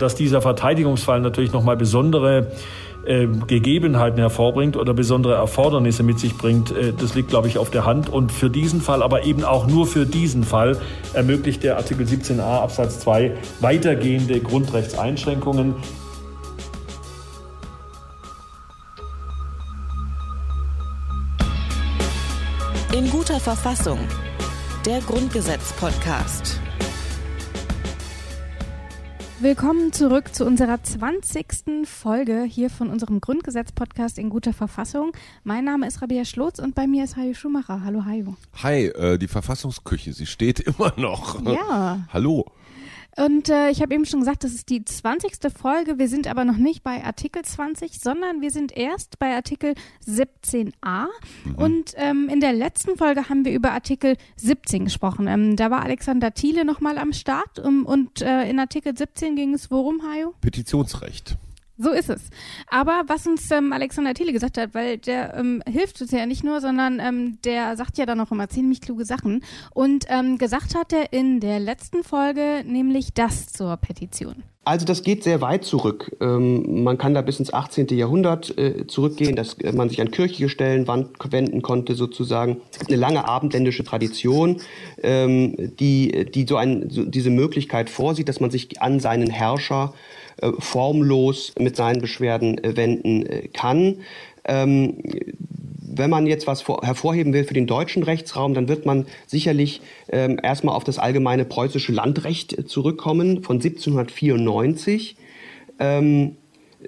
dass dieser Verteidigungsfall natürlich nochmal besondere äh, Gegebenheiten hervorbringt oder besondere Erfordernisse mit sich bringt, äh, das liegt, glaube ich, auf der Hand. Und für diesen Fall, aber eben auch nur für diesen Fall, ermöglicht der Artikel 17a Absatz 2 weitergehende Grundrechtseinschränkungen. In guter Verfassung. Der Grundgesetz-Podcast. Willkommen zurück zu unserer 20. Folge hier von unserem Grundgesetz-Podcast in guter Verfassung. Mein Name ist Rabia Schlotz und bei mir ist Hajo Schumacher. Hallo Hajo. Hi, äh, die Verfassungsküche, sie steht immer noch. Ja. Hallo. Und äh, ich habe eben schon gesagt, das ist die 20. Folge. Wir sind aber noch nicht bei Artikel 20, sondern wir sind erst bei Artikel 17a. Mhm. Und ähm, in der letzten Folge haben wir über Artikel 17 gesprochen. Ähm, da war Alexander Thiele nochmal am Start. Um, und äh, in Artikel 17 ging es worum, Hajo? Petitionsrecht. So ist es. Aber was uns ähm, Alexander Thiele gesagt hat, weil der ähm, hilft uns ja nicht nur, sondern ähm, der sagt ja dann auch immer ziemlich kluge Sachen. Und ähm, gesagt hat er in der letzten Folge nämlich das zur Petition. Also das geht sehr weit zurück. Ähm, man kann da bis ins 18. Jahrhundert äh, zurückgehen, dass man sich an kirchliche Stellen wenden konnte sozusagen. Es gibt eine lange abendländische Tradition, ähm, die, die so, ein, so diese Möglichkeit vorsieht, dass man sich an seinen Herrscher äh, formlos mit seinen Beschwerden äh, wenden äh, kann. Ähm, wenn man jetzt was hervorheben will für den deutschen Rechtsraum, dann wird man sicherlich ähm, erstmal auf das allgemeine preußische Landrecht zurückkommen von 1794, ähm,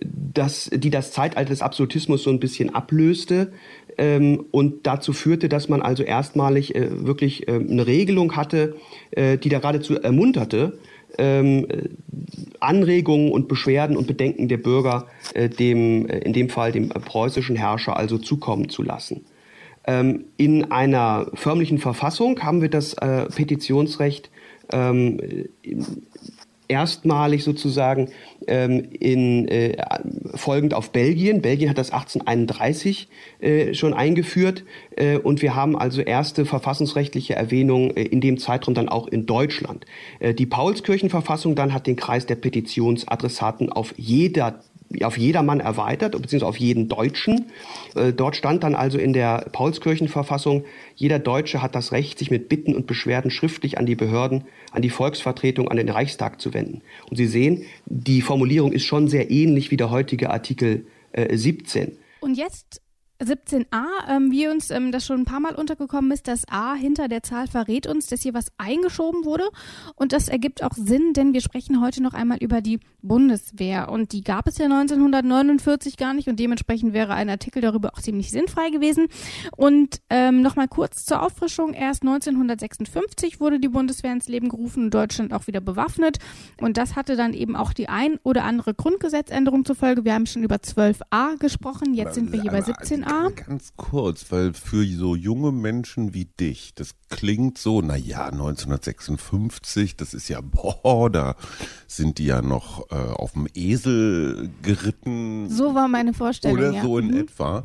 das, die das Zeitalter des Absolutismus so ein bisschen ablöste ähm, und dazu führte, dass man also erstmalig äh, wirklich äh, eine Regelung hatte, äh, die da geradezu ermunterte, ähm, Anregungen und Beschwerden und Bedenken der Bürger äh, dem, äh, in dem Fall dem preußischen Herrscher also zukommen zu lassen. Ähm, in einer förmlichen Verfassung haben wir das äh, Petitionsrecht ähm, erstmalig sozusagen ähm, in, äh, folgend auf Belgien. Belgien hat das 1831 äh, schon eingeführt äh, und wir haben also erste verfassungsrechtliche Erwähnungen äh, in dem Zeitraum dann auch in Deutschland. Äh, die Paulskirchenverfassung dann hat den Kreis der Petitionsadressaten auf jeder auf jedermann erweitert, beziehungsweise auf jeden Deutschen. Äh, dort stand dann also in der Paulskirchenverfassung, jeder Deutsche hat das Recht, sich mit Bitten und Beschwerden schriftlich an die Behörden, an die Volksvertretung, an den Reichstag zu wenden. Und Sie sehen, die Formulierung ist schon sehr ähnlich wie der heutige Artikel 17. Äh, und jetzt 17a, ähm, wie uns ähm, das schon ein paar Mal untergekommen ist, das A hinter der Zahl verrät uns, dass hier was eingeschoben wurde. Und das ergibt auch Sinn, denn wir sprechen heute noch einmal über die Bundeswehr. Und die gab es ja 1949 gar nicht und dementsprechend wäre ein Artikel darüber auch ziemlich sinnfrei gewesen. Und ähm, nochmal kurz zur Auffrischung. Erst 1956 wurde die Bundeswehr ins Leben gerufen und Deutschland auch wieder bewaffnet. Und das hatte dann eben auch die ein oder andere Grundgesetzänderung zur Folge. Wir haben schon über 12a gesprochen, jetzt sind wir hier bei 17a. Ja. Ganz kurz, weil für so junge Menschen wie dich, das klingt so, na ja, 1956, das ist ja, boah, da sind die ja noch äh, auf dem Esel geritten. So war meine Vorstellung. Oder so ja. in mhm. etwa.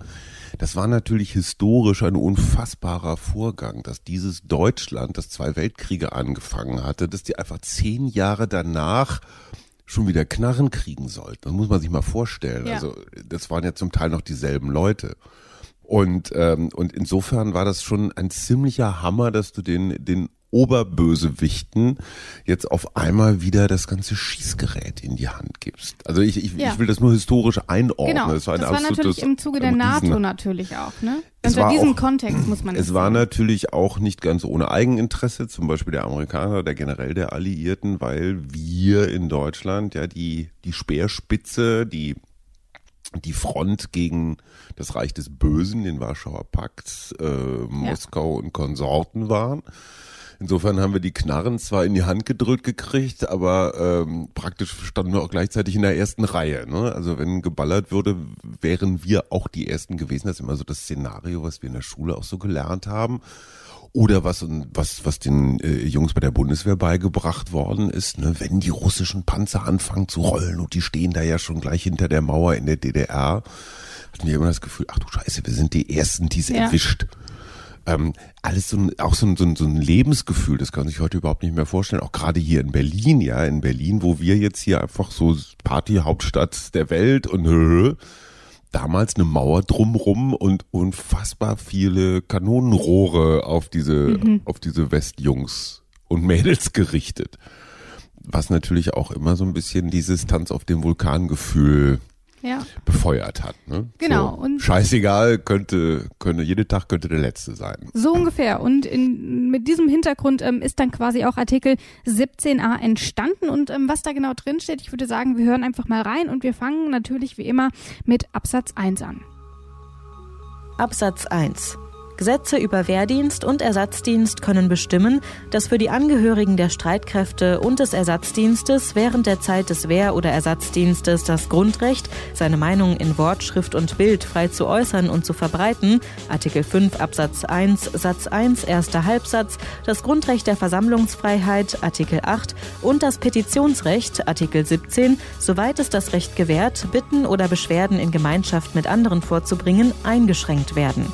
Das war natürlich historisch ein unfassbarer Vorgang, dass dieses Deutschland, das zwei Weltkriege angefangen hatte, dass die einfach zehn Jahre danach schon wieder Knarren kriegen sollten. Das muss man sich mal vorstellen. Ja. Also das waren ja zum Teil noch dieselben Leute. Und, ähm, und insofern war das schon ein ziemlicher Hammer, dass du den, den Oberbösewichten jetzt auf einmal wieder das ganze Schießgerät in die Hand gibst. Also ich, ich, ja. ich will das nur historisch einordnen. Genau, das war, das war natürlich im Zuge der NATO natürlich auch, ne? Unter diesem auch, Kontext muss man Es war natürlich auch nicht ganz ohne Eigeninteresse, zum Beispiel der Amerikaner, der generell der Alliierten, weil wir in Deutschland ja die, die Speerspitze, die die Front gegen das Reich des Bösen, den Warschauer Pakt, äh, Moskau und Konsorten waren. Insofern haben wir die Knarren zwar in die Hand gedrückt gekriegt, aber ähm, praktisch standen wir auch gleichzeitig in der ersten Reihe. Ne? Also wenn geballert würde, wären wir auch die Ersten gewesen. Das ist immer so das Szenario, was wir in der Schule auch so gelernt haben. Oder was, was, was den äh, Jungs bei der Bundeswehr beigebracht worden ist, ne, wenn die russischen Panzer anfangen zu rollen und die stehen da ja schon gleich hinter der Mauer in der DDR, hatten wir immer das Gefühl, ach du Scheiße, wir sind die Ersten, die es ja. erwischt. Ähm, alles so ein, auch so ein, so, ein, so ein Lebensgefühl, das kann man sich heute überhaupt nicht mehr vorstellen. Auch gerade hier in Berlin, ja, in Berlin, wo wir jetzt hier einfach so Partyhauptstadt der Welt und äh, damals eine Mauer drumrum und unfassbar viele Kanonenrohre auf diese, mhm. auf diese Westjungs und Mädels gerichtet. Was natürlich auch immer so ein bisschen dieses Tanz auf dem Vulkan-Gefühl ja. befeuert hat. Ne? Genau. So, und scheißegal, könnte, könnte, jeder Tag könnte der letzte sein. So ungefähr. Und in, mit diesem Hintergrund ähm, ist dann quasi auch Artikel 17a entstanden. Und ähm, was da genau drin steht, ich würde sagen, wir hören einfach mal rein und wir fangen natürlich wie immer mit Absatz 1 an. Absatz 1 Gesetze über Wehrdienst und Ersatzdienst können bestimmen, dass für die Angehörigen der Streitkräfte und des Ersatzdienstes während der Zeit des Wehr- oder Ersatzdienstes das Grundrecht, seine Meinung in Wort, Schrift und Bild frei zu äußern und zu verbreiten, Artikel 5 Absatz 1 Satz 1 erster Halbsatz, das Grundrecht der Versammlungsfreiheit, Artikel 8 und das Petitionsrecht, Artikel 17, soweit es das Recht gewährt, Bitten oder Beschwerden in Gemeinschaft mit anderen vorzubringen, eingeschränkt werden.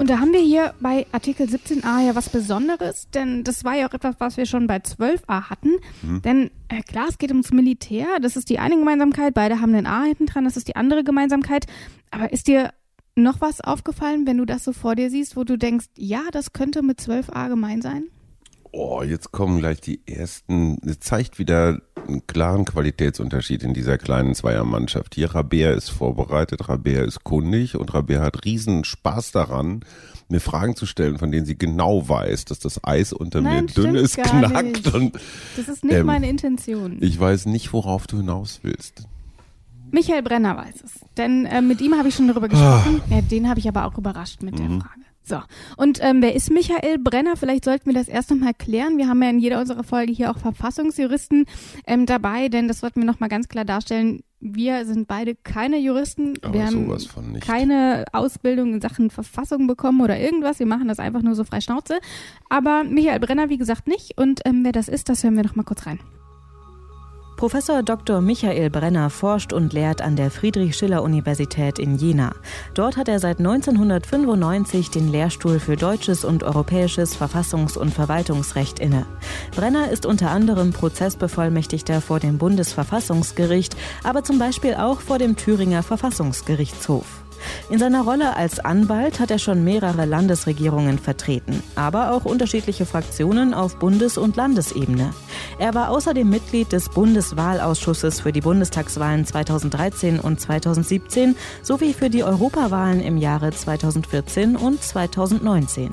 Und da haben wir hier bei Artikel 17a ja was Besonderes, denn das war ja auch etwas, was wir schon bei 12a hatten. Mhm. Denn äh, klar, es geht ums Militär, das ist die eine Gemeinsamkeit, beide haben den A hinten dran, das ist die andere Gemeinsamkeit. Aber ist dir noch was aufgefallen, wenn du das so vor dir siehst, wo du denkst, ja, das könnte mit 12a gemein sein? Oh, jetzt kommen gleich die ersten. Es zeigt wieder einen klaren Qualitätsunterschied in dieser kleinen Zweiermannschaft. Hier Rabea ist vorbereitet, Rabea ist kundig und Rabea hat riesen Spaß daran, mir Fragen zu stellen, von denen sie genau weiß, dass das Eis unter Nein, mir dünn ist, knackt und. Das ist nicht ähm, meine Intention. Ich weiß nicht, worauf du hinaus willst. Michael Brenner weiß es, denn äh, mit ihm habe ich schon darüber gesprochen. Ah. Ja, den habe ich aber auch überrascht mit mhm. der Frage. So, und ähm, wer ist Michael Brenner? Vielleicht sollten wir das erst nochmal klären. Wir haben ja in jeder unserer Folge hier auch Verfassungsjuristen ähm, dabei, denn das sollten wir nochmal ganz klar darstellen. Wir sind beide keine Juristen. Aber wir haben keine Ausbildung in Sachen Verfassung bekommen oder irgendwas. Wir machen das einfach nur so frei Schnauze. Aber Michael Brenner, wie gesagt, nicht. Und ähm, wer das ist, das hören wir noch mal kurz rein. Professor Dr. Michael Brenner forscht und lehrt an der Friedrich-Schiller-Universität in Jena. Dort hat er seit 1995 den Lehrstuhl für deutsches und europäisches Verfassungs- und Verwaltungsrecht inne. Brenner ist unter anderem Prozessbevollmächtigter vor dem Bundesverfassungsgericht, aber zum Beispiel auch vor dem Thüringer Verfassungsgerichtshof. In seiner Rolle als Anwalt hat er schon mehrere Landesregierungen vertreten, aber auch unterschiedliche Fraktionen auf Bundes- und Landesebene. Er war außerdem Mitglied des Bundeswahlausschusses für die Bundestagswahlen 2013 und 2017 sowie für die Europawahlen im Jahre 2014 und 2019.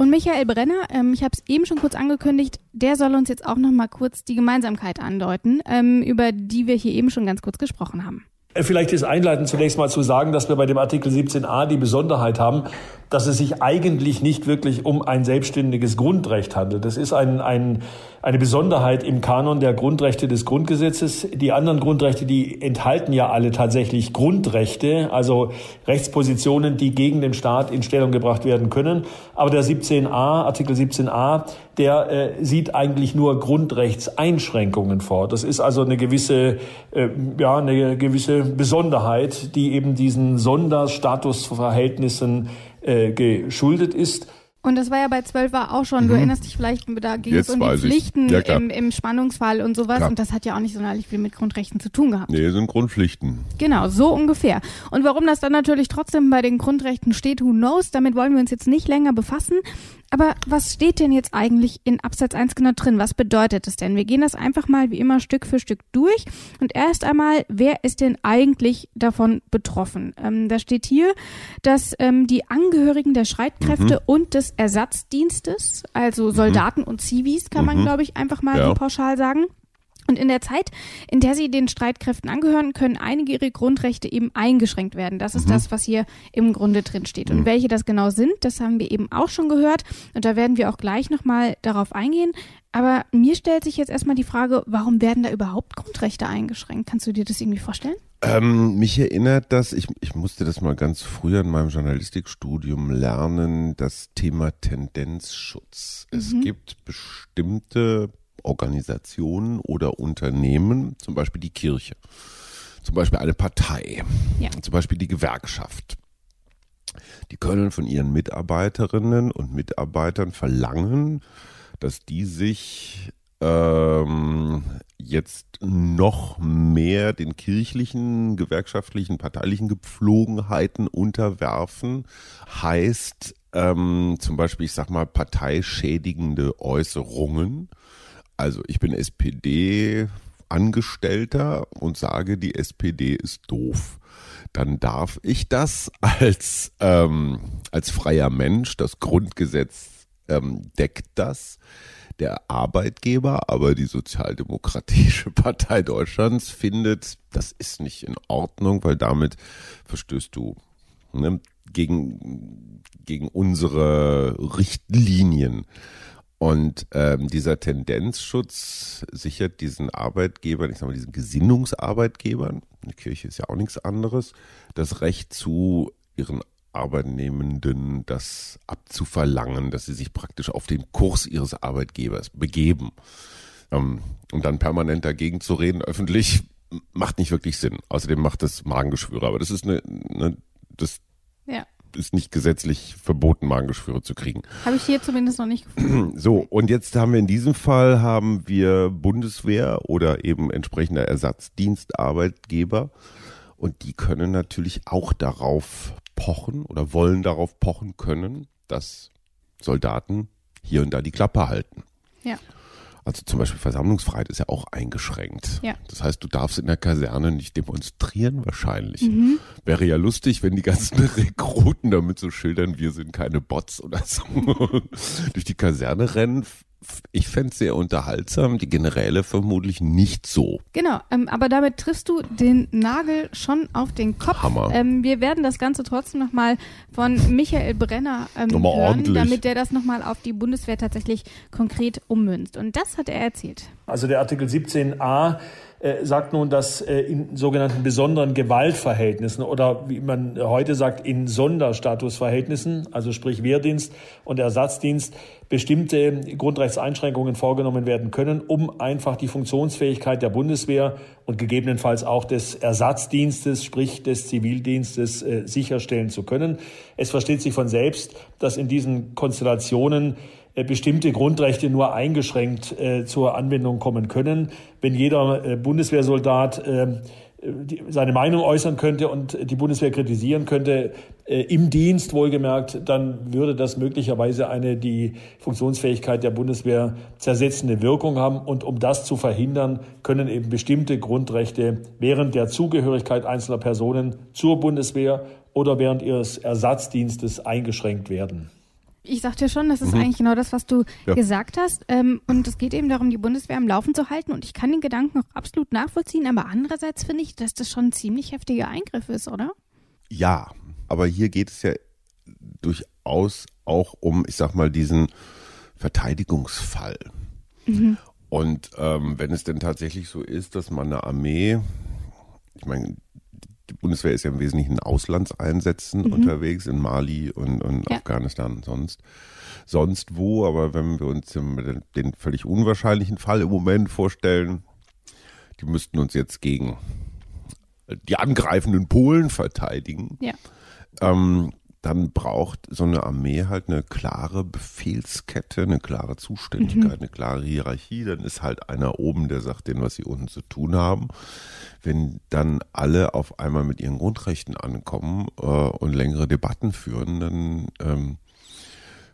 Und Michael Brenner, ähm, ich habe es eben schon kurz angekündigt, der soll uns jetzt auch noch mal kurz die Gemeinsamkeit andeuten, ähm, über die wir hier eben schon ganz kurz gesprochen haben. Äh, vielleicht ist einleitend zunächst mal zu sagen, dass wir bei dem Artikel 17a die Besonderheit haben, dass es sich eigentlich nicht wirklich um ein selbstständiges Grundrecht handelt. Das ist ein, ein, eine Besonderheit im Kanon der Grundrechte des Grundgesetzes. Die anderen Grundrechte, die enthalten ja alle tatsächlich Grundrechte, also Rechtspositionen, die gegen den Staat in Stellung gebracht werden können. Aber der 17a, Artikel 17a, der äh, sieht eigentlich nur Grundrechtseinschränkungen vor. Das ist also eine gewisse, äh, ja, eine gewisse Besonderheit, die eben diesen Sonderstatusverhältnissen äh, geschuldet ist. Und das war ja bei 12 war auch schon, mhm. du erinnerst dich vielleicht, da ging Jetzt es um die Pflichten ja, im, im, Spannungsfall und sowas. Klar. Und das hat ja auch nicht sonderlich viel mit Grundrechten zu tun gehabt. Nee, sind Grundpflichten. Genau, so ungefähr. Und warum das dann natürlich trotzdem bei den Grundrechten steht, who knows, damit wollen wir uns jetzt nicht länger befassen. Aber was steht denn jetzt eigentlich in Absatz 1 genau drin? Was bedeutet das denn? Wir gehen das einfach mal wie immer Stück für Stück durch. Und erst einmal, wer ist denn eigentlich davon betroffen? Ähm, da steht hier, dass ähm, die Angehörigen der Streitkräfte mhm. und des Ersatzdienstes, also mhm. Soldaten mhm. und Zivis, kann man, mhm. glaube ich, einfach mal ja. pauschal sagen, und in der Zeit, in der sie den Streitkräften angehören, können einige ihrer Grundrechte eben eingeschränkt werden. Das ist mhm. das, was hier im Grunde drin steht. Und mhm. welche das genau sind, das haben wir eben auch schon gehört. Und da werden wir auch gleich nochmal darauf eingehen. Aber mir stellt sich jetzt erstmal die Frage, warum werden da überhaupt Grundrechte eingeschränkt? Kannst du dir das irgendwie vorstellen? Ähm, mich erinnert das, ich, ich musste das mal ganz früher in meinem Journalistikstudium lernen, das Thema Tendenzschutz. Mhm. Es gibt bestimmte Organisationen oder Unternehmen, zum Beispiel die Kirche, zum Beispiel eine Partei, ja. zum Beispiel die Gewerkschaft, Die können von ihren Mitarbeiterinnen und Mitarbeitern verlangen, dass die sich ähm, jetzt noch mehr den kirchlichen, gewerkschaftlichen, parteilichen Gepflogenheiten unterwerfen. Heißt ähm, zum Beispiel, ich sag mal, parteischädigende Äußerungen. Also ich bin SPD-Angestellter und sage, die SPD ist doof. Dann darf ich das als, ähm, als freier Mensch, das Grundgesetz ähm, deckt das, der Arbeitgeber, aber die Sozialdemokratische Partei Deutschlands findet, das ist nicht in Ordnung, weil damit verstößt du ne, gegen, gegen unsere Richtlinien. Und ähm, dieser Tendenzschutz sichert diesen Arbeitgebern, ich sage mal diesen Gesinnungsarbeitgebern, die Kirche ist ja auch nichts anderes, das Recht zu ihren Arbeitnehmenden das abzuverlangen, dass sie sich praktisch auf den Kurs ihres Arbeitgebers begeben. Ähm, und dann permanent dagegen zu reden, öffentlich, macht nicht wirklich Sinn. Außerdem macht das Magengeschwüre. Aber das ist eine, eine das ja ist nicht gesetzlich verboten, Magengeschwüre zu kriegen. Habe ich hier zumindest noch nicht gefunden. So, und jetzt haben wir in diesem Fall haben wir Bundeswehr oder eben entsprechender Ersatzdienstarbeitgeber und die können natürlich auch darauf pochen oder wollen darauf pochen können, dass Soldaten hier und da die Klappe halten. Ja. Also zum Beispiel Versammlungsfreiheit ist ja auch eingeschränkt. Ja. Das heißt, du darfst in der Kaserne nicht demonstrieren wahrscheinlich. Mhm. Wäre ja lustig, wenn die ganzen Rekruten damit so schildern, wir sind keine Bots oder so, durch die Kaserne rennen ich fände es sehr unterhaltsam, die Generäle vermutlich nicht so. Genau, ähm, aber damit triffst du den Nagel schon auf den Kopf. Hammer. Ähm, wir werden das Ganze trotzdem nochmal von Michael Brenner ähm, nochmal hören, ordentlich. damit der das nochmal auf die Bundeswehr tatsächlich konkret ummünzt. Und das hat er erzählt. Also der Artikel 17a äh, sagt nun, dass äh, in sogenannten besonderen Gewaltverhältnissen oder wie man heute sagt, in Sonderstatusverhältnissen, also sprich Wehrdienst und Ersatzdienst, bestimmte Grundrechtseinschränkungen vorgenommen werden können, um einfach die Funktionsfähigkeit der Bundeswehr und gegebenenfalls auch des Ersatzdienstes, sprich des Zivildienstes, äh, sicherstellen zu können. Es versteht sich von selbst, dass in diesen Konstellationen bestimmte Grundrechte nur eingeschränkt äh, zur Anwendung kommen können. Wenn jeder äh, Bundeswehrsoldat äh, seine Meinung äußern könnte und die Bundeswehr kritisieren könnte, äh, im Dienst wohlgemerkt, dann würde das möglicherweise eine die Funktionsfähigkeit der Bundeswehr zersetzende Wirkung haben. Und um das zu verhindern, können eben bestimmte Grundrechte während der Zugehörigkeit einzelner Personen zur Bundeswehr oder während ihres Ersatzdienstes eingeschränkt werden. Ich sagte schon, das ist mhm. eigentlich genau das, was du ja. gesagt hast. Ähm, und es geht eben darum, die Bundeswehr am Laufen zu halten. Und ich kann den Gedanken auch absolut nachvollziehen. Aber andererseits finde ich, dass das schon ein ziemlich heftiger Eingriff ist, oder? Ja, aber hier geht es ja durchaus auch um, ich sag mal, diesen Verteidigungsfall. Mhm. Und ähm, wenn es denn tatsächlich so ist, dass man eine Armee, ich meine, die Bundeswehr ist ja im Wesentlichen in Auslandseinsätzen mhm. unterwegs, in Mali und, und ja. Afghanistan und sonst, sonst wo. Aber wenn wir uns den völlig unwahrscheinlichen Fall im Moment vorstellen, die müssten uns jetzt gegen die angreifenden Polen verteidigen. Ja. Ähm, dann braucht so eine Armee halt eine klare Befehlskette, eine klare Zuständigkeit, mhm. eine klare Hierarchie. Dann ist halt einer oben, der sagt denen, was sie unten zu tun haben. Wenn dann alle auf einmal mit ihren Grundrechten ankommen äh, und längere Debatten führen, dann ähm,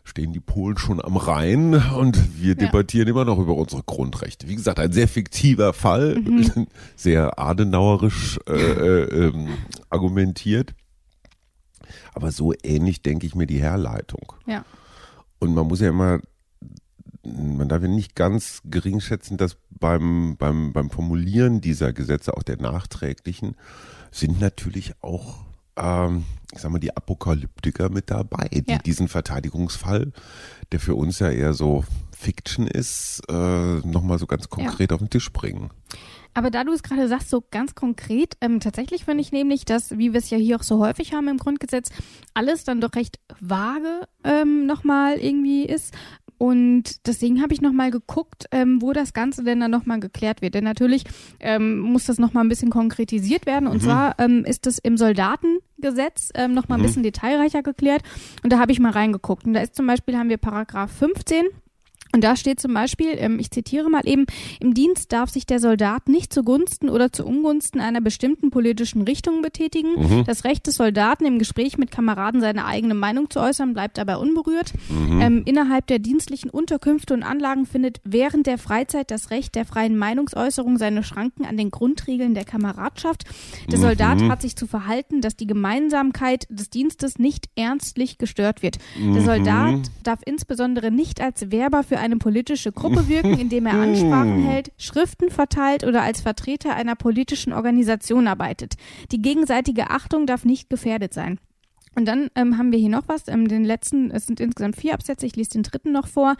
stehen die Polen schon am Rhein und wir ja. debattieren immer noch über unsere Grundrechte. Wie gesagt, ein sehr fiktiver Fall, mhm. sehr adenauerisch äh, äh, ähm, argumentiert. Aber so ähnlich denke ich mir die Herleitung. Ja. Und man muss ja immer, man darf ja nicht ganz gering schätzen, dass beim, beim, beim Formulieren dieser Gesetze, auch der nachträglichen, sind natürlich auch, ähm, ich sag mal, die Apokalyptiker mit dabei, die ja. diesen Verteidigungsfall, der für uns ja eher so Fiction ist, äh, nochmal so ganz konkret ja. auf den Tisch bringen. Aber da du es gerade sagst, so ganz konkret, ähm, tatsächlich finde ich nämlich, dass, wie wir es ja hier auch so häufig haben im Grundgesetz, alles dann doch recht vage ähm, nochmal irgendwie ist. Und deswegen habe ich nochmal geguckt, ähm, wo das Ganze denn dann nochmal geklärt wird. Denn natürlich ähm, muss das nochmal ein bisschen konkretisiert werden. Und mhm. zwar ähm, ist es im Soldaten Gesetz ähm, noch mal ein mhm. bisschen detailreicher geklärt und da habe ich mal reingeguckt und da ist zum Beispiel haben wir Paragraph 15 und da steht zum Beispiel, ähm, ich zitiere mal eben, im Dienst darf sich der Soldat nicht zugunsten oder zu Ungunsten einer bestimmten politischen Richtung betätigen. Mhm. Das Recht des Soldaten im Gespräch mit Kameraden seine eigene Meinung zu äußern bleibt dabei unberührt. Mhm. Ähm, innerhalb der dienstlichen Unterkünfte und Anlagen findet während der Freizeit das Recht der freien Meinungsäußerung seine Schranken an den Grundregeln der Kameradschaft. Der mhm. Soldat hat sich zu verhalten, dass die Gemeinsamkeit des Dienstes nicht ernstlich gestört wird. Der Soldat mhm. darf insbesondere nicht als Werber für eine politische Gruppe wirken, indem er Ansprachen hält, Schriften verteilt oder als Vertreter einer politischen Organisation arbeitet. Die gegenseitige Achtung darf nicht gefährdet sein. Und dann ähm, haben wir hier noch was, ähm, den letzten, es sind insgesamt vier Absätze, ich lese den dritten noch vor.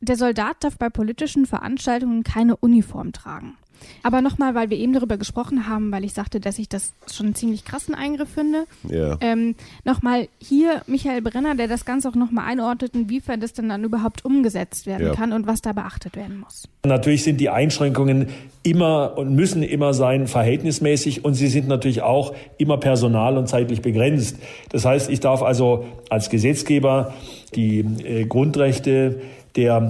Der Soldat darf bei politischen Veranstaltungen keine Uniform tragen. Aber nochmal, weil wir eben darüber gesprochen haben, weil ich sagte, dass ich das schon einen ziemlich krassen Eingriff finde. Ja. Ähm, nochmal hier Michael Brenner, der das Ganze auch nochmal einordnet, inwiefern das dann, dann überhaupt umgesetzt werden ja. kann und was da beachtet werden muss. Natürlich sind die Einschränkungen immer und müssen immer sein verhältnismäßig und sie sind natürlich auch immer personal und zeitlich begrenzt. Das heißt, ich darf also als Gesetzgeber die äh, Grundrechte der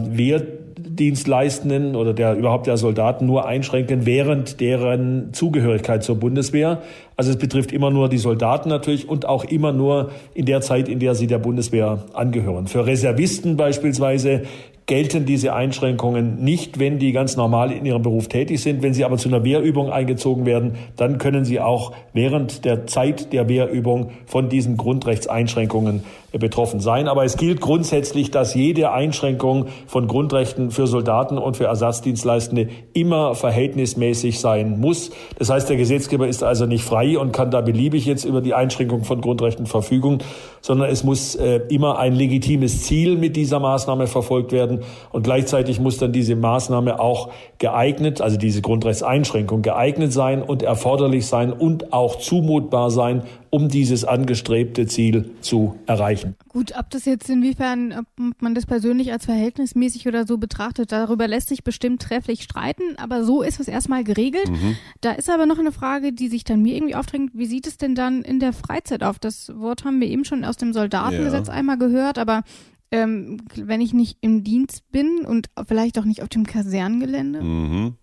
Wehrdienstleistenden oder der überhaupt der Soldaten nur einschränken während deren Zugehörigkeit zur Bundeswehr. Also es betrifft immer nur die Soldaten natürlich und auch immer nur in der Zeit, in der sie der Bundeswehr angehören. Für Reservisten beispielsweise gelten diese Einschränkungen nicht, wenn die ganz normal in ihrem Beruf tätig sind. Wenn sie aber zu einer Wehrübung eingezogen werden, dann können sie auch während der Zeit der Wehrübung von diesen Grundrechtseinschränkungen betroffen sein. Aber es gilt grundsätzlich, dass jede Einschränkung von Grundrechten für Soldaten und für Ersatzdienstleistende immer verhältnismäßig sein muss. Das heißt, der Gesetzgeber ist also nicht frei und kann da beliebig jetzt über die Einschränkung von Grundrechten verfügen, sondern es muss äh, immer ein legitimes Ziel mit dieser Maßnahme verfolgt werden und gleichzeitig muss dann diese Maßnahme auch geeignet, also diese Grundrechtseinschränkung geeignet sein und erforderlich sein und auch zumutbar sein, um dieses angestrebte Ziel zu erreichen. Gut, ob das jetzt inwiefern, ob man das persönlich als verhältnismäßig oder so betrachtet, darüber lässt sich bestimmt trefflich streiten, aber so ist es erstmal geregelt. Mhm. Da ist aber noch eine Frage, die sich dann mir irgendwie aufdrängt, wie sieht es denn dann in der Freizeit auf? Das Wort haben wir eben schon aus dem Soldatengesetz ja. einmal gehört, aber ähm, wenn ich nicht im Dienst bin und vielleicht auch nicht auf dem Kasernengelände? Mhm.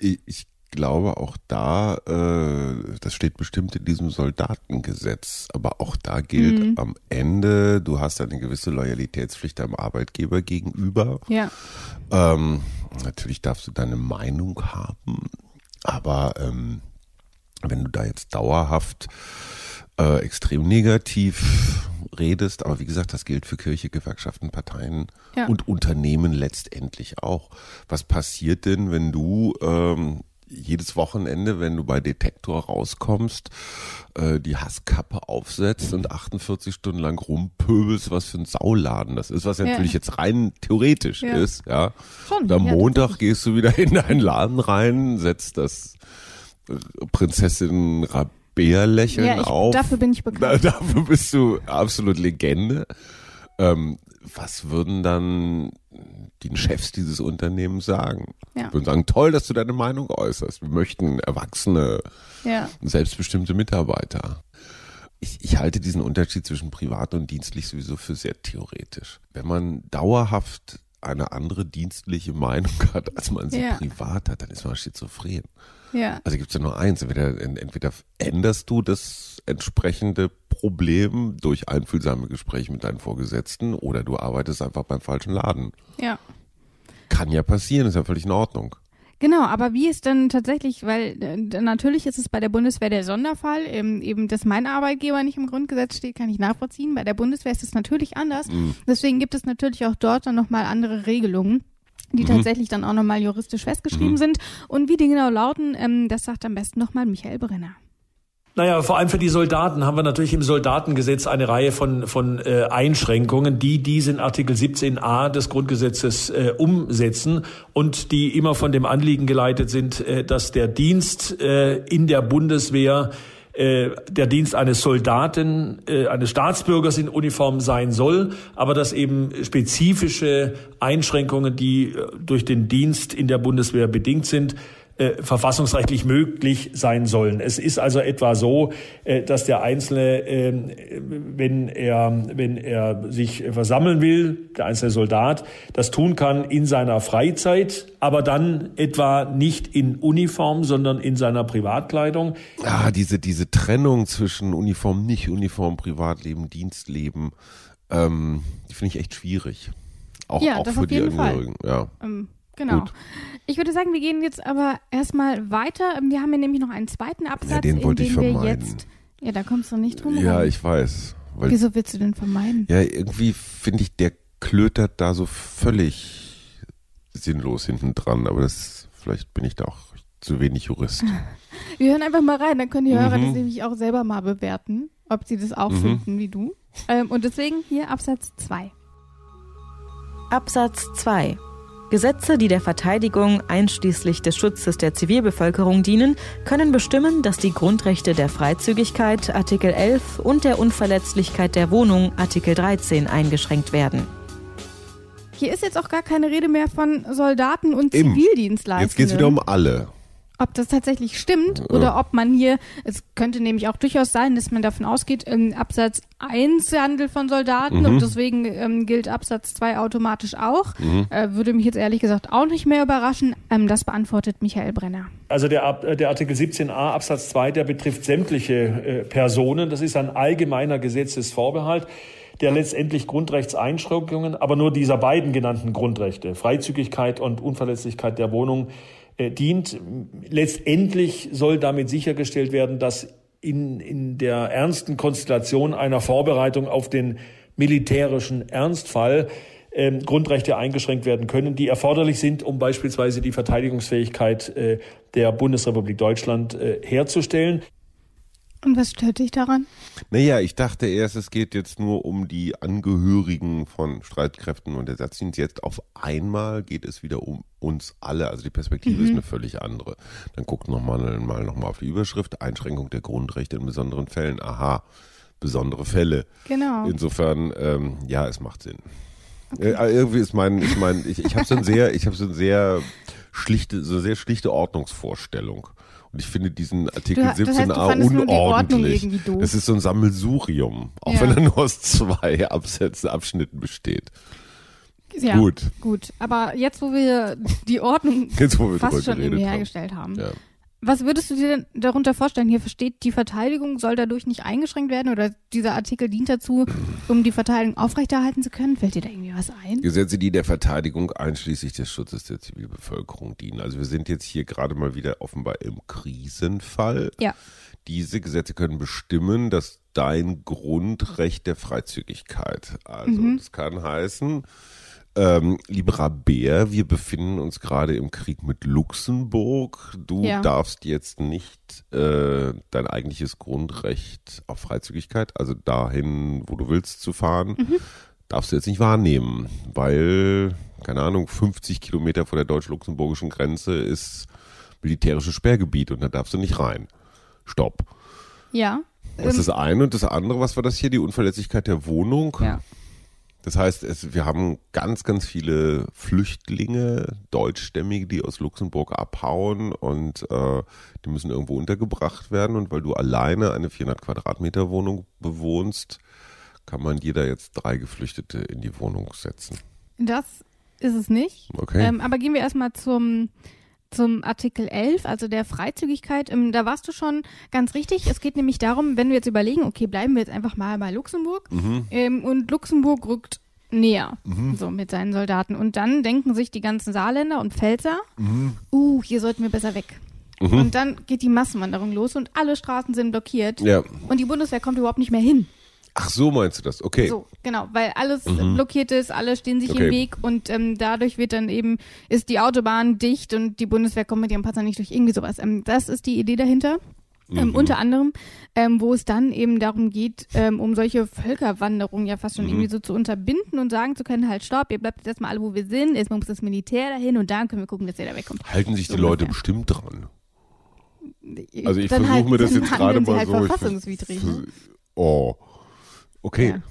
Ich glaube auch da, äh, das steht bestimmt in diesem Soldatengesetz, aber auch da gilt mhm. am Ende, du hast eine gewisse Loyalitätspflicht deinem Arbeitgeber gegenüber. Ja. Ähm, natürlich darfst du deine Meinung haben, aber ähm, wenn du da jetzt dauerhaft äh, extrem negativ redest, aber wie gesagt, das gilt für Kirche, Gewerkschaften, Parteien ja. und Unternehmen letztendlich auch. Was passiert denn, wenn du ähm, jedes Wochenende, wenn du bei Detektor rauskommst, äh, die Hasskappe aufsetzt und 48 Stunden lang rumpöbelst, was für ein Sauladen das ist, was ja. natürlich jetzt rein theoretisch ja. ist, ja. Schon, und am ja, Montag gehst du wieder in deinen Laden rein, setzt das äh, Prinzessin Rabea-Lächeln ja, auf. Dafür bin ich bekannt. dafür bist du absolut Legende. Ähm, was würden dann die Chefs dieses Unternehmens sagen. Ja. Würden sagen, toll, dass du deine Meinung äußerst. Wir möchten erwachsene, ja. selbstbestimmte Mitarbeiter. Ich, ich halte diesen Unterschied zwischen privat und dienstlich sowieso für sehr theoretisch. Wenn man dauerhaft eine andere dienstliche Meinung hat, als man sie ja. privat hat, dann ist man schizophren. Ja. Also gibt es ja nur eins. Entweder, entweder änderst du das entsprechende Problem durch einfühlsame Gespräche mit deinen Vorgesetzten oder du arbeitest einfach beim falschen Laden. Ja. Kann ja passieren, ist ja völlig in Ordnung. Genau, aber wie ist denn tatsächlich, weil äh, natürlich ist es bei der Bundeswehr der Sonderfall, eben, eben, dass mein Arbeitgeber nicht im Grundgesetz steht, kann ich nachvollziehen. Bei der Bundeswehr ist es natürlich anders. Mhm. Deswegen gibt es natürlich auch dort dann nochmal andere Regelungen die mhm. tatsächlich dann auch nochmal juristisch festgeschrieben mhm. sind. Und wie die genau lauten, ähm, das sagt am besten nochmal Michael Brenner. Naja, vor allem für die Soldaten haben wir natürlich im Soldatengesetz eine Reihe von, von äh, Einschränkungen, die diesen Artikel 17a des Grundgesetzes äh, umsetzen und die immer von dem Anliegen geleitet sind, äh, dass der Dienst äh, in der Bundeswehr äh, der Dienst eines Soldaten, äh, eines Staatsbürgers in Uniform sein soll, aber dass eben spezifische Einschränkungen, die äh, durch den Dienst in der Bundeswehr bedingt sind, äh, verfassungsrechtlich möglich sein sollen. Es ist also etwa so, äh, dass der Einzelne, äh, wenn er, wenn er sich versammeln will, der einzelne Soldat, das tun kann in seiner Freizeit, aber dann etwa nicht in Uniform, sondern in seiner Privatkleidung. Ah, diese, diese Trennung zwischen Uniform, Nicht-Uniform, Privatleben, Dienstleben, ähm, die finde ich echt schwierig. Auch, Ja, auch das für auf die jeden Fall. Angehörigen. Ja. Ähm, genau. Gut. Ich würde sagen, wir gehen jetzt aber erstmal weiter. Ähm, Wir haben hier nämlich noch einen zweiten Absatz, den wollte in ich dem wir vermeiden. jetzt. Ja, da kommst du nicht drum ja, rum. ich weiß. Weil, Wieso willst du den vermeiden? ja, irgendwie finde ich, der klötert da so völlig sinnlos hinten dran. Aber das, vielleicht bin ich da auch zu wenig Jurist. Wir hören einfach mal rein, dann können die Hörer Mhm. das nämlich auch selber mal bewerten, ob sie das auch Mhm. finden wie du. Ähm, und deswegen hier Absatz 2. Absatz 2. Gesetze, die der Verteidigung einschließlich des Schutzes der Zivilbevölkerung dienen, können bestimmen, dass die Grundrechte der Freizügigkeit Artikel 11 und der Unverletzlichkeit der Wohnung Artikel 13 eingeschränkt werden. Hier ist jetzt auch gar keine Rede mehr von Soldaten und Eben. Zivildienstleistenden. Jetzt geht es wieder um alle. Ob das tatsächlich stimmt Ja. oder ob man hier, es könnte nämlich auch durchaus sein, dass man davon ausgeht, im Absatz 1 der Handel von Soldaten Mhm. und deswegen ähm, gilt Absatz 2 automatisch auch. Mhm. Äh, würde mich jetzt ehrlich gesagt auch nicht mehr überraschen. Ähm, das beantwortet Michael Brenner. Also der, äh, der Artikel 17a Absatz 2, der betrifft sämtliche äh, Personen. Das ist ein allgemeiner Gesetzesvorbehalt, der letztendlich Grundrechtseinschränkungen, aber nur dieser beiden genannten Grundrechte, Freizügigkeit und Unverletzlichkeit der Wohnung, äh, dient. Letztendlich soll damit sichergestellt werden, dass in, in der ernsten Konstellation einer Vorbereitung auf den militärischen Ernstfall ähm, Grundrechte eingeschränkt werden können, die erforderlich sind, um beispielsweise die Verteidigungsfähigkeit äh, der Bundesrepublik Deutschland äh, herzustellen. Und was stört dich daran? Naja, ich dachte erst, es geht jetzt nur um die Angehörigen von Streitkräften und Ersatzdienst. Jetzt auf einmal geht es wieder um uns alle. Also die Perspektive ist eine völlig andere. Dann guckt nochmal mal noch mal auf die Überschrift. Einschränkung der Grundrechte in besonderen Fällen. Aha, besondere Fälle. Genau. Insofern, ähm, ja, es macht Sinn. Äh, irgendwie ist mein, ich meine, ich, ich habe so ein sehr, ich habe so ein sehr schlichte, so eine sehr schlichte Ordnungsvorstellung. Ich finde diesen Artikel Du- das heißt, du 17a fandest nur die Ordnung unordentlich. Das ist so ein Sammelsurium, auch Ja. wenn er nur aus zwei Absätzen, Abschnitten besteht. Ja, Gut. Gut. Aber jetzt, wo wir die Ordnung Jetzt, wo wir fast schon irgendwie haben. hergestellt haben. Ja. Was würdest du dir denn darunter vorstellen? Hier versteht, die Verteidigung soll dadurch nicht eingeschränkt werden oder dieser Artikel dient dazu, um die Verteidigung aufrechterhalten zu können? Fällt dir da irgendwie was ein? Gesetze, die der Verteidigung einschließlich des Schutzes der Zivilbevölkerung dienen. Also wir sind jetzt hier gerade mal wieder offenbar im Krisenfall. Ja. Diese Gesetze können bestimmen, dass dein Grundrecht der Freizügigkeit, also Mhm. das kann heißen, ähm, lieber Bär, wir befinden uns gerade im Krieg mit Luxemburg. Du Ja. darfst jetzt nicht äh, dein eigentliches Grundrecht auf Freizügigkeit, also dahin, wo du willst zu fahren, Mhm. darfst du jetzt nicht wahrnehmen, weil, keine Ahnung, 50 Kilometer vor der deutsch-luxemburgischen Grenze ist militärisches Sperrgebiet und da darfst du nicht rein. Stopp. Ja. Das Ähm, ist das eine. Und das andere, was war das hier? Die Unverletzlichkeit der Wohnung. ja. Das heißt, es, wir haben ganz, ganz viele Flüchtlinge, Deutschstämmige, die aus Luxemburg abhauen und äh, die müssen irgendwo untergebracht werden. Und weil du alleine eine 400 Quadratmeter Wohnung bewohnst, kann man da jetzt drei Geflüchtete in die Wohnung setzen. Das ist es nicht. Okay. Ähm, aber gehen wir erstmal zum, zum Artikel 11, also der Freizügigkeit. Ähm, da warst du schon ganz richtig. Es geht nämlich darum, wenn wir jetzt überlegen, okay, bleiben wir jetzt einfach mal bei Luxemburg. Mhm. Ähm, und Luxemburg rückt näher, so mit seinen Soldaten. Und dann denken sich die ganzen Saarländer und Pfälzer, Mhm. uh, hier sollten wir besser weg. Und dann geht die Massenwanderung los und alle Straßen sind blockiert. Ja. Und die Bundeswehr kommt überhaupt nicht mehr hin. Ach so meinst du das? Okay. So, genau, weil alles blockiert ist, alle stehen sich Okay. im Weg und ähm, dadurch wird dann eben, ist die Autobahn dicht und die Bundeswehr kommt mit ihrem Panzer nicht durch, irgendwie sowas. Ähm, das ist die Idee dahinter. Ähm, unter anderem, ähm, wo es dann eben darum geht, ähm, um solche Völkerwanderungen ja fast schon irgendwie so zu unterbinden und sagen zu können, halt stopp, ihr bleibt jetzt erstmal alle, wo wir sind, erstmal muss das Militär dahin und dann können wir gucken, dass ihr da wegkommt. Halten sich die So Leute ungefähr. bestimmt dran. Also ich versuche halten- mir das jetzt gerade mal halt so. ich verfassungswidrig, vers- ne? Oh. Okay. Ja.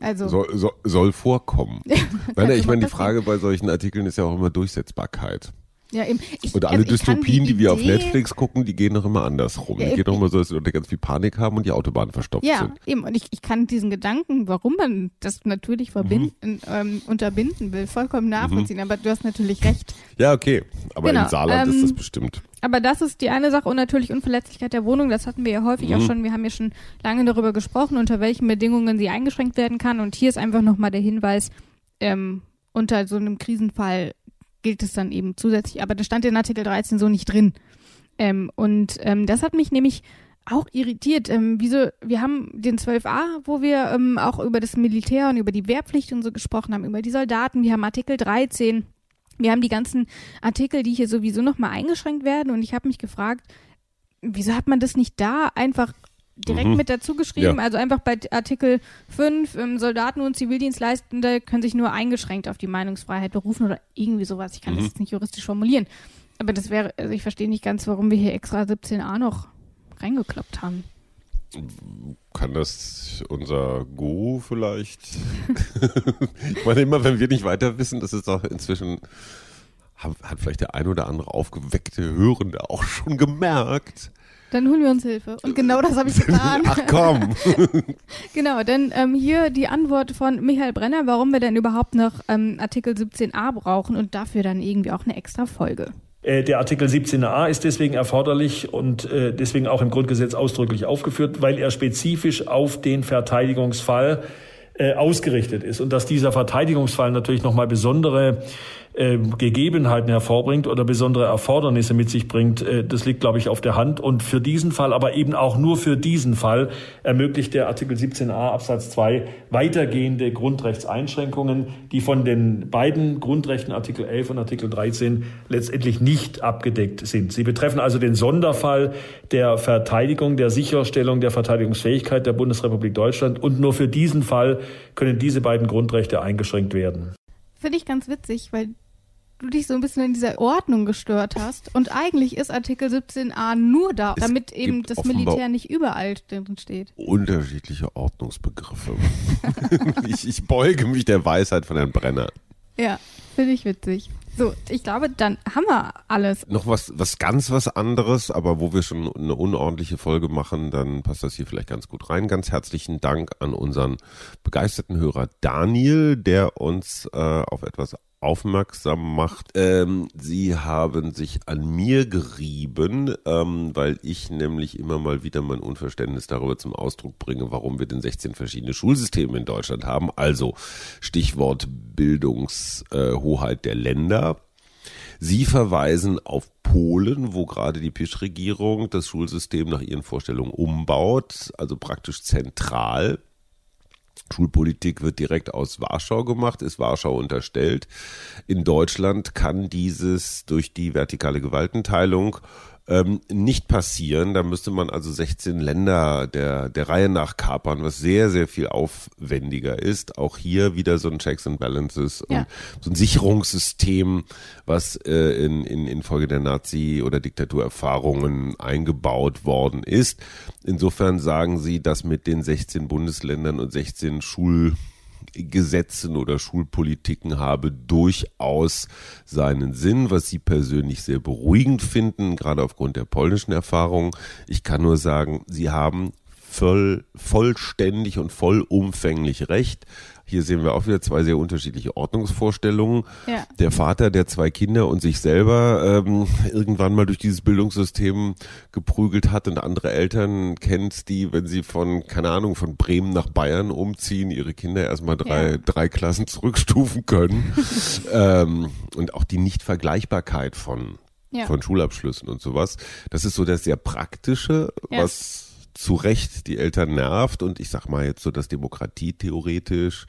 Also, Soll, soll, soll vorkommen. Nein, ich mal meine, die. Frage bei solchen Artikeln ist ja auch immer Durchsetzbarkeit. Ja, eben. Ich, und alle also Dystopien, die, die, wir auf Netflix gucken, die gehen noch immer andersrum. Ja, die gehen doch immer so, dass Leute ganz viel Panik haben und die Autobahnen verstopft ja, sind. Ja, eben. Und ich, ich kann diesen Gedanken, warum man das natürlich verbinden, mhm. ähm, unterbinden will, vollkommen nachvollziehen. Mhm. Aber du hast natürlich recht. Ja, okay. Aber genau, im Saarland ähm, ist das bestimmt. Aber das ist die eine Sache und natürlich Unverletzlichkeit der Wohnung. Das hatten wir ja häufig mhm. auch schon. Wir haben ja schon lange darüber gesprochen, unter welchen Bedingungen sie eingeschränkt werden kann. Und hier ist einfach nochmal der Hinweis, ähm, unter so einem Krisenfall gilt es dann eben zusätzlich. Aber das stand in Artikel 13 so nicht drin. Ähm, und ähm, das hat mich nämlich auch irritiert. Ähm, wieso, wir haben den 12a, wo wir ähm, auch über das Militär und über die Wehrpflicht und so gesprochen haben, über die Soldaten. Wir haben Artikel 13. Wir haben die ganzen Artikel, die hier sowieso nochmal eingeschränkt werden. Und ich habe mich gefragt, wieso hat man das nicht da einfach direkt mhm. mit dazu geschrieben. Ja. Also einfach bei Artikel 5, ähm, Soldaten und Zivildienstleistende können sich nur eingeschränkt auf die Meinungsfreiheit berufen oder irgendwie sowas. Ich kann mhm. das jetzt nicht juristisch formulieren. Aber das wäre, also ich verstehe nicht ganz, warum wir hier extra 17a noch reingekloppt haben. Kann das unser Go vielleicht? ich meine immer, wenn wir nicht weiter wissen, das ist doch inzwischen hat vielleicht der ein oder andere aufgeweckte Hörende auch schon gemerkt, dann holen wir uns Hilfe. Und genau das habe ich getan. Ach komm. genau, denn ähm, hier die Antwort von Michael Brenner, warum wir denn überhaupt noch ähm, Artikel 17a brauchen und dafür dann irgendwie auch eine extra Folge. Äh, der Artikel 17a ist deswegen erforderlich und äh, deswegen auch im Grundgesetz ausdrücklich aufgeführt, weil er spezifisch auf den Verteidigungsfall äh, ausgerichtet ist und dass dieser Verteidigungsfall natürlich nochmal besondere äh, Gegebenheiten hervorbringt oder besondere Erfordernisse mit sich bringt, äh, das liegt, glaube ich, auf der Hand. Und für diesen Fall, aber eben auch nur für diesen Fall, ermöglicht der Artikel 17a Absatz 2 weitergehende Grundrechtseinschränkungen, die von den beiden Grundrechten Artikel 11 und Artikel 13 letztendlich nicht abgedeckt sind. Sie betreffen also den Sonderfall der Verteidigung, der Sicherstellung der Verteidigungsfähigkeit der Bundesrepublik Deutschland. Und nur für diesen Fall können diese beiden Grundrechte eingeschränkt werden. Finde ich ganz witzig, weil du dich so ein bisschen in dieser Ordnung gestört hast. Und eigentlich ist Artikel 17a nur da, es damit eben das Militär nicht überall drin steht. Unterschiedliche Ordnungsbegriffe. ich, ich beuge mich der Weisheit von Herrn Brenner. Ja, finde ich witzig. So, ich glaube, dann haben wir alles. Noch was, was ganz was anderes, aber wo wir schon eine unordentliche Folge machen, dann passt das hier vielleicht ganz gut rein. Ganz herzlichen Dank an unseren begeisterten Hörer Daniel, der uns äh, auf etwas aufmerksam macht. Ähm, sie haben sich an mir gerieben, ähm, weil ich nämlich immer mal wieder mein Unverständnis darüber zum Ausdruck bringe, warum wir denn 16 verschiedene Schulsysteme in Deutschland haben. Also Stichwort Bildungshoheit äh, der Länder. Sie verweisen auf Polen, wo gerade die Pisch-Regierung das Schulsystem nach ihren Vorstellungen umbaut, also praktisch zentral Schulpolitik wird direkt aus Warschau gemacht, ist Warschau unterstellt. In Deutschland kann dieses durch die vertikale Gewaltenteilung ähm, nicht passieren. Da müsste man also 16 Länder der, der Reihe nach kapern, was sehr, sehr viel aufwendiger ist. Auch hier wieder so ein Checks and Balances ja. und so ein Sicherungssystem, was äh, in, in, in Folge der Nazi- oder Diktaturerfahrungen eingebaut worden ist. Insofern sagen sie, dass mit den 16 Bundesländern und 16 Schul Gesetzen oder Schulpolitiken habe durchaus seinen Sinn, was Sie persönlich sehr beruhigend finden, gerade aufgrund der polnischen Erfahrung. Ich kann nur sagen, Sie haben voll, vollständig und vollumfänglich recht. Hier sehen wir auch wieder zwei sehr unterschiedliche Ordnungsvorstellungen. Ja. Der Vater, der zwei Kinder und sich selber ähm, irgendwann mal durch dieses Bildungssystem geprügelt hat und andere Eltern kennt, die, wenn sie von, keine Ahnung, von Bremen nach Bayern umziehen, ihre Kinder erstmal drei, ja. drei Klassen zurückstufen können. ähm, und auch die Nichtvergleichbarkeit von, ja. von Schulabschlüssen und sowas. Das ist so das sehr Praktische, was zu Recht die Eltern nervt. Und ich sag mal jetzt so, dass Demokratie theoretisch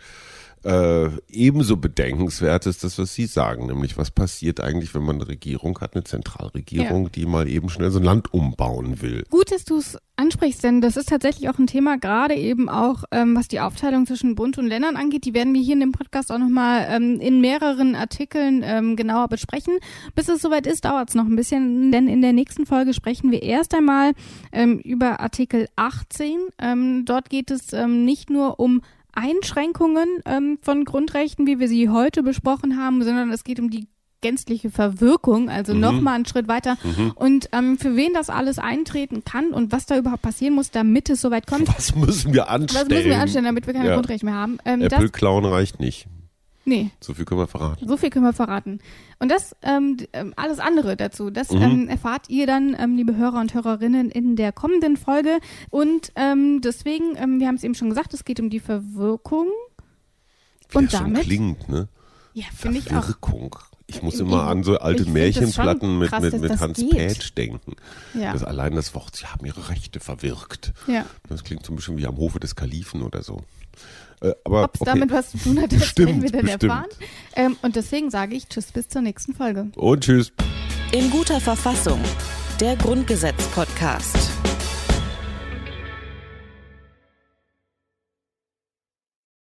äh, ebenso bedenkenswert ist das, was Sie sagen, nämlich was passiert eigentlich, wenn man eine Regierung hat, eine Zentralregierung, ja. die mal eben schnell so ein Land umbauen will. Gut, dass du es ansprichst, denn das ist tatsächlich auch ein Thema, gerade eben auch, ähm, was die Aufteilung zwischen Bund und Ländern angeht. Die werden wir hier in dem Podcast auch nochmal ähm, in mehreren Artikeln ähm, genauer besprechen. Bis es soweit ist, dauert es noch ein bisschen, denn in der nächsten Folge sprechen wir erst einmal ähm, über Artikel 18. Ähm, dort geht es ähm, nicht nur um Einschränkungen ähm, von Grundrechten, wie wir sie heute besprochen haben, sondern es geht um die gänzliche Verwirkung, also mhm. nochmal einen Schritt weiter. Mhm. Und ähm, für wen das alles eintreten kann und was da überhaupt passieren muss, damit es soweit kommt. Was müssen wir anstellen? Was müssen wir anstellen, damit wir keine ja. Grundrechte mehr haben? Ähm, Apple klauen reicht nicht. Nee. So viel können wir verraten. So viel können wir verraten. Und das, ähm, ähm alles andere dazu, das mhm. ähm, erfahrt ihr dann, ähm, liebe Hörer und Hörerinnen, in der kommenden Folge. Und ähm, deswegen, ähm, wir haben es eben schon gesagt, es geht um die Verwirkung. Wie und das damit. Schon klingt, ne? Ja, finde ich auch. Verwirkung. Ich muss immer an so alte Märchenplatten mit, krass, mit, mit Hans geht. Pätsch denken. Ja. Das allein das Wort, sie haben ihre Rechte verwirkt. Ja. Das klingt so ein bisschen wie am Hofe des Kalifen oder so. Äh, Ob es okay. damit was zu tun hat, das werden wir dann bestimmt. erfahren. Ähm, und deswegen sage ich Tschüss bis zur nächsten Folge. Und Tschüss. In guter Verfassung. Der Grundgesetz-Podcast.